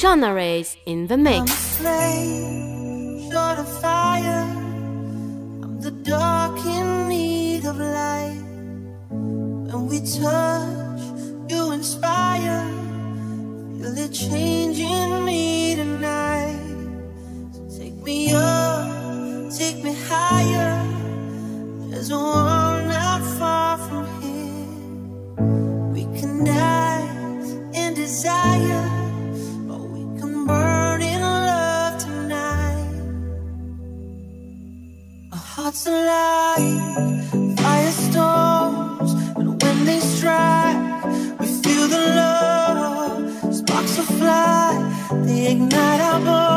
Joanna Rays in the mix. I'm flame, short of fire. I'm the dark in need of light. When we touch, you inspire. Feel it changing me tonight. So take me up, take me higher. There's a world not far from here. We can die. firestorms, and when they strike, we feel the love. Sparks will fly, they ignite our bones.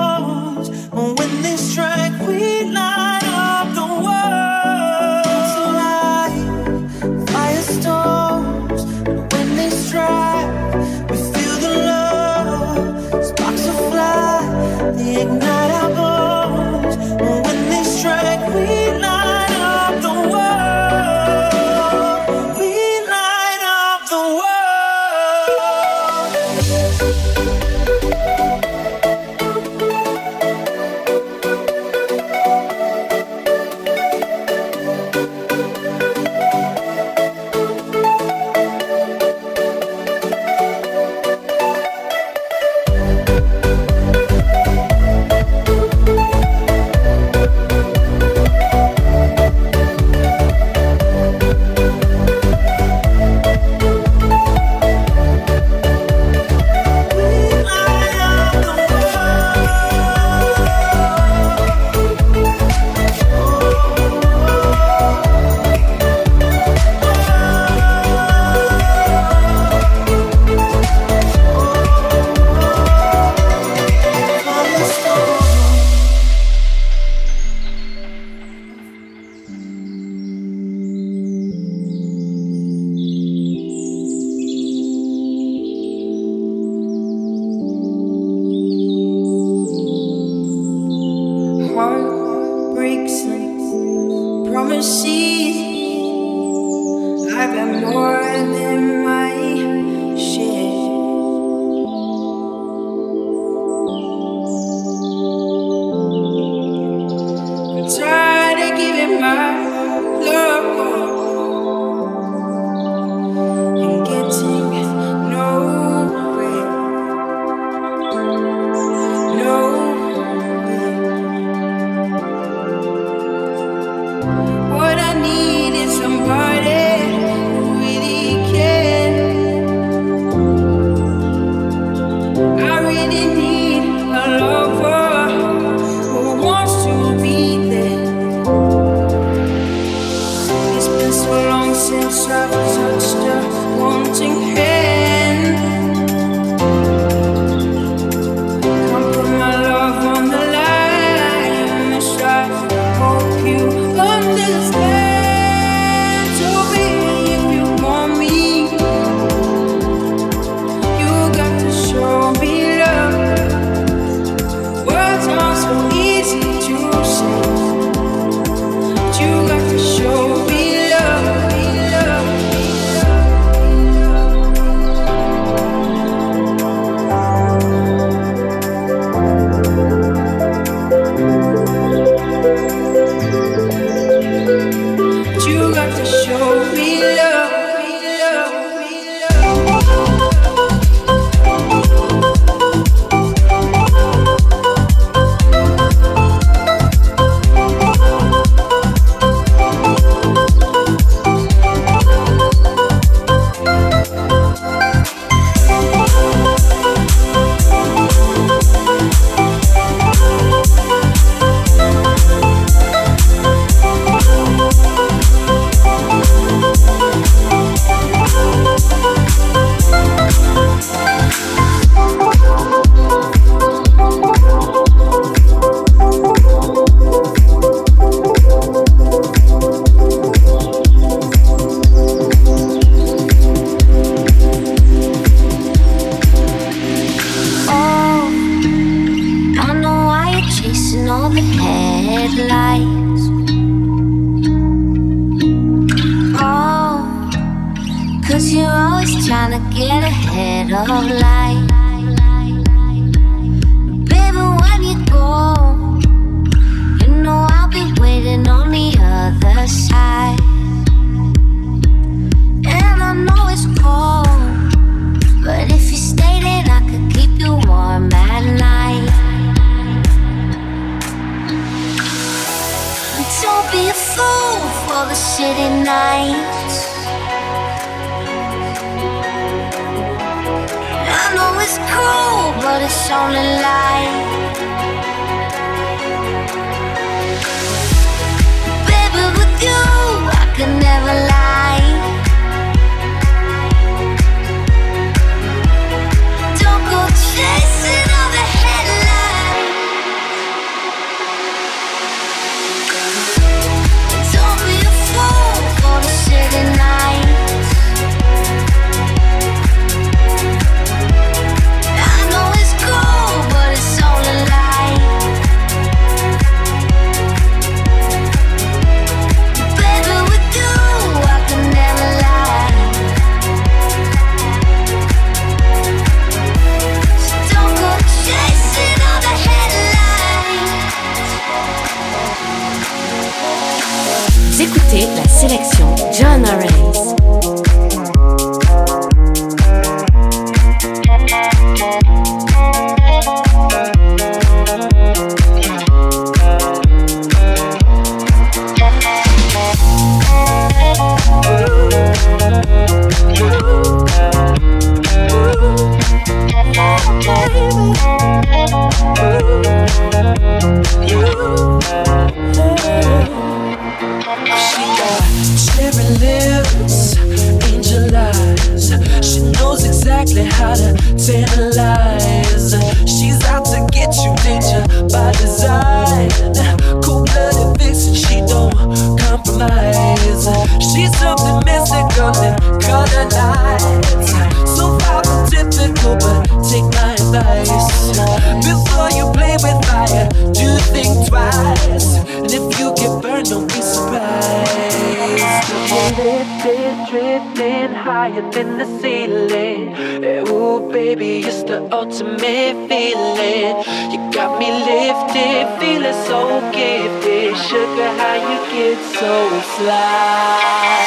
Ultimate feeling. You got me lifted, feeling so gifted. Sugar, how you get so fly?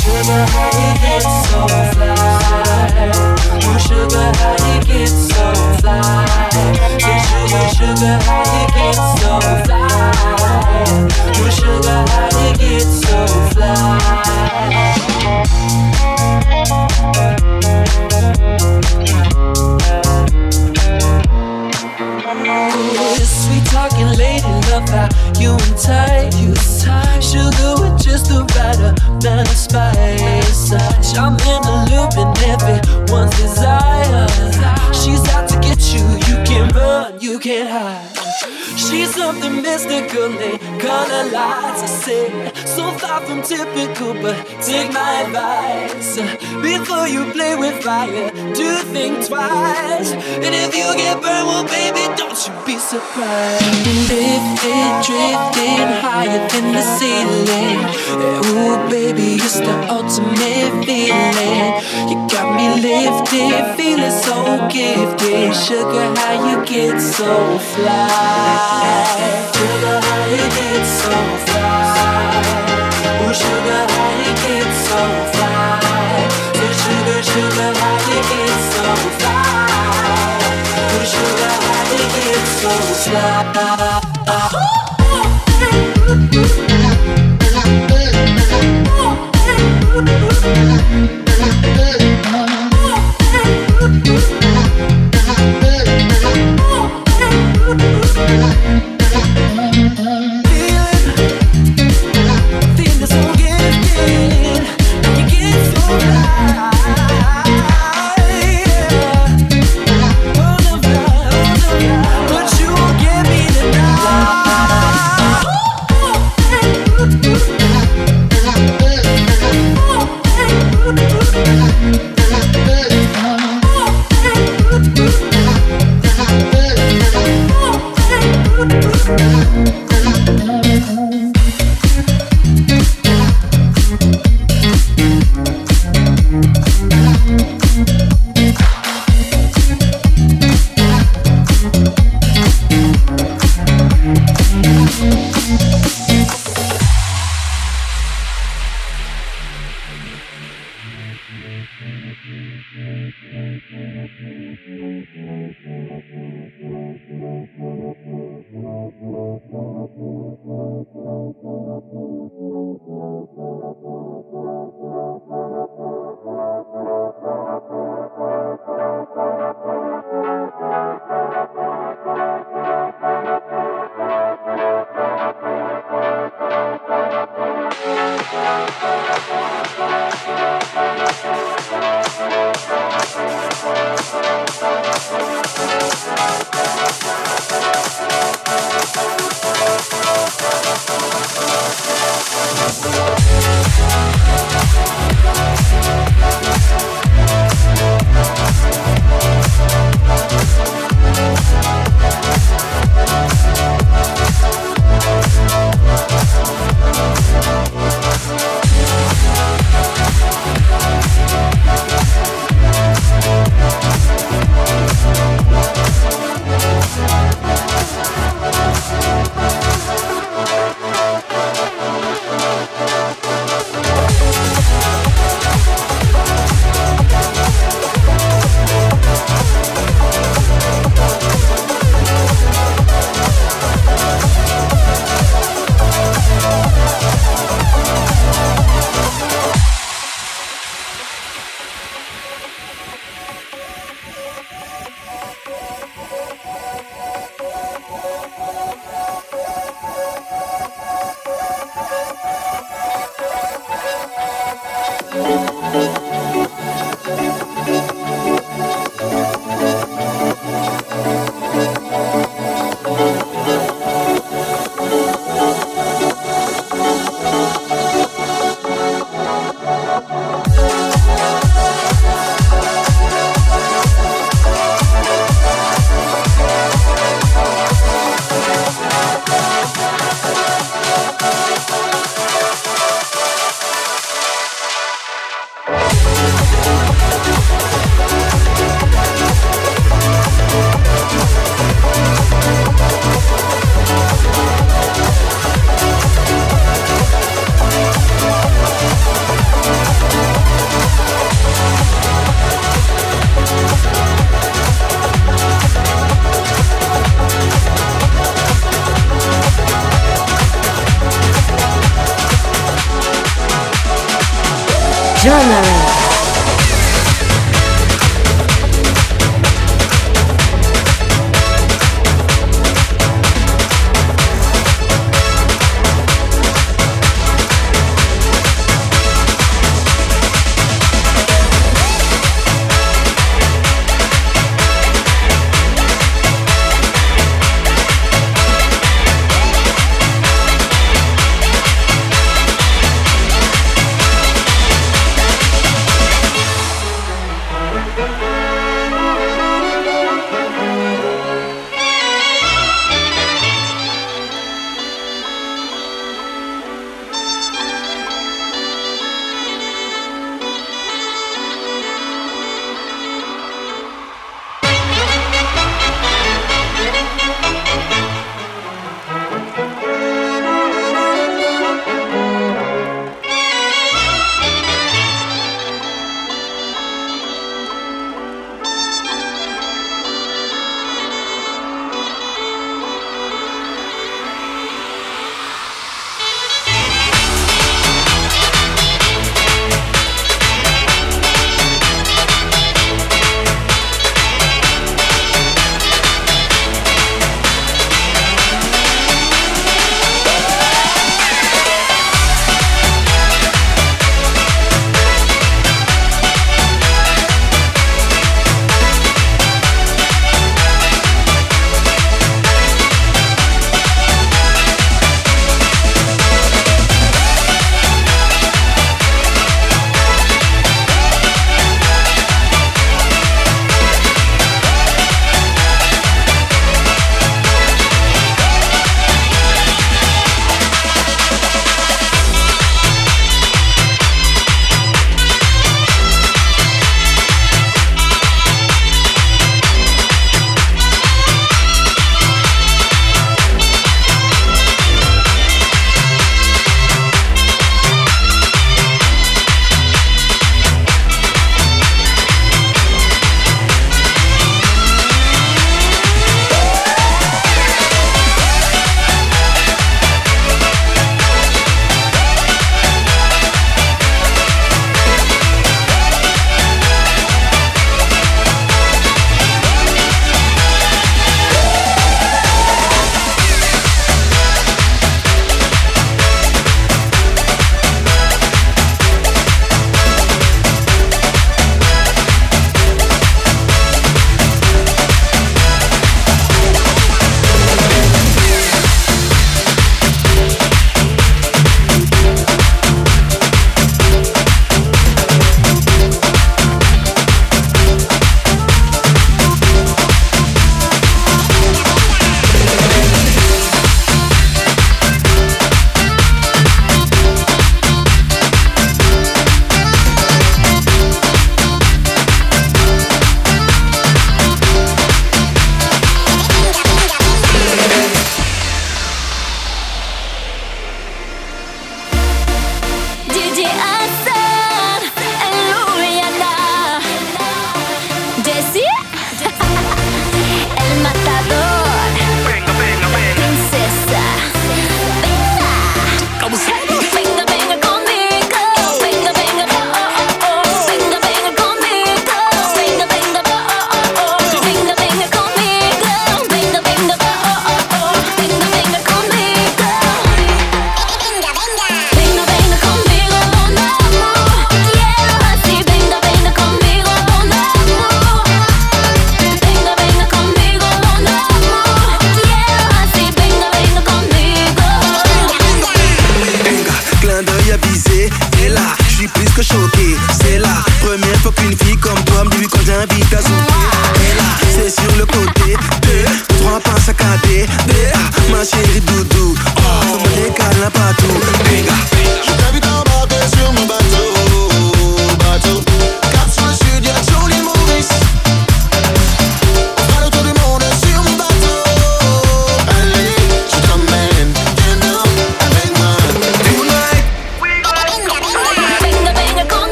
Sugar, how you get so fly? Ooh, sugar, how you get so fly? Say, sugar, sugar, how you get so fly? Ooh, sugar, how you get so fly? Talking lady, love how you entice. Sugar with just the right amount of spice. I'm in the loop and everyone's desire. She's out get you, you can't run, you can't hide. She's something mystical and color lights. I said, so far from typical, but take my advice. Before you play with fire, do think twice. And if you get burned, well, baby, don't you be surprised. Lifted, drifting higher than the ceiling. Ooh, baby, it's the ultimate feeling. You got me lifted, feeling so gifted. Sugar, how you get so fly? Sugar, how you get so fly? Ooh, sugar, how you get so fly? So sugar, sugar, how you get so fly? Ooh, sugar, how you get so Feeling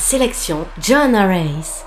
sélection Joanna Race.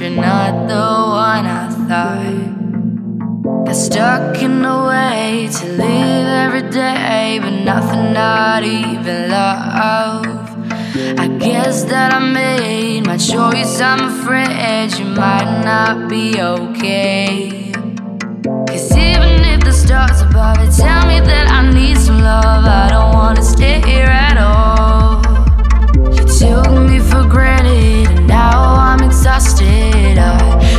You're not the one I thought. Got stuck in a way to live every day, but nothing, not even love. I guess that I made my choice. I'm afraid you might not be okay. Cause even if the stars above it tell me that I need some love, I don't wanna stay here I'm exhausted. I